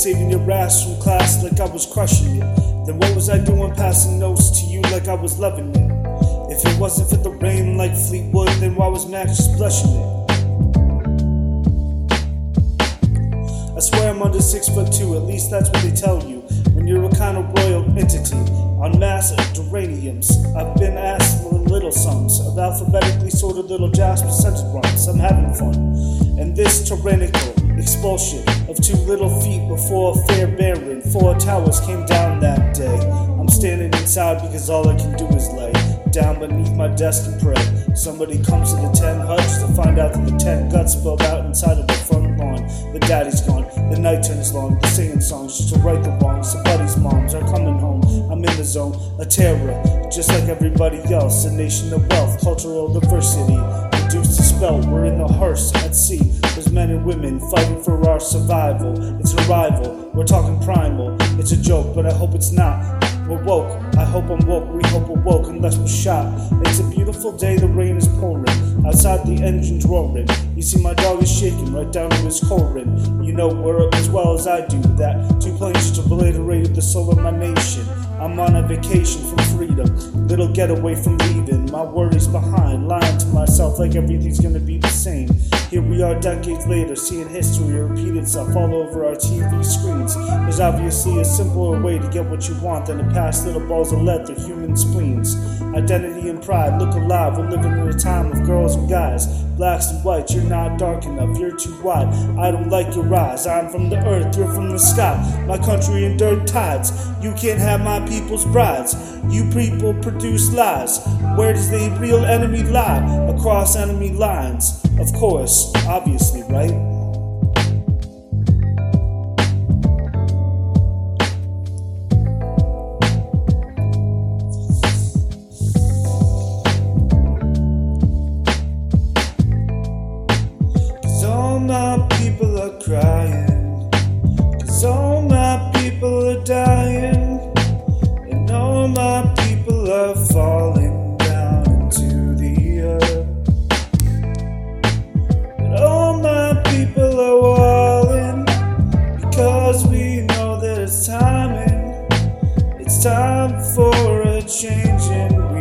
saving your ass from class like I was crushing it. Then what was I doing passing notes to you like I was loving it? If it wasn't for the rain like Fleetwood, then why was Max blushing it? I swear I'm under six foot two, at least that's what they tell you. When you're a kind of royal entity on mass of geraniums, I've been asked for little sums of alphabetically sorted little jazz percentage runs. I'm having fun. And this tyrannical expulsion of two little feet before a fair baron, four towers came down that day. I'm standing inside because all I can do is lay down beneath my desk and pray. Somebody comes to the ten huts to find out that the ten guts spilled out inside of the front lawn. The daddy's gone, the night turns long, the singing songs just to right the wrongs. Somebody's moms are coming home. I'm in the zone, a terror, just like everybody else. A nation of wealth, cultural diversity. Reduced to spell, we're in the hearse at sea. There's men and women fighting for our survival. It's a rival, we're talking primal. It's a joke, but I hope it's not. We're woke. I hope I'm woke. We hope we're woke unless we're shot. It's a beautiful day. The rain is pouring. Outside the engine's roaring. You see my dog is shaking right down to his corin. You know we're as well as I do that. Two planes just obliterated the soul of my nation. I'm on a vacation from freedom. Little getaway from leaving. My worries behind. Lying to myself like everything's gonna be the same. Here we are decades later, seeing history repeat itself all over our TV screens. There's obviously a simpler way to get what you want than to pass little balls of lead human spleens. Identity and pride, look alive. We're living in a time of girls and guys, blacks and whites. You're not dark enough, you're too white. I don't like your eyes. I'm from the earth, you're from the sky. My country in dirt tides. You can't have my people's brides. You people produce lies. Where does the real enemy lie? Across enemy lines. Of course, obviously, right? Crying. Cause all my people are dying. And all my people are falling down into the earth. But all my people are walling because we know that it's timing. It's time for a change and we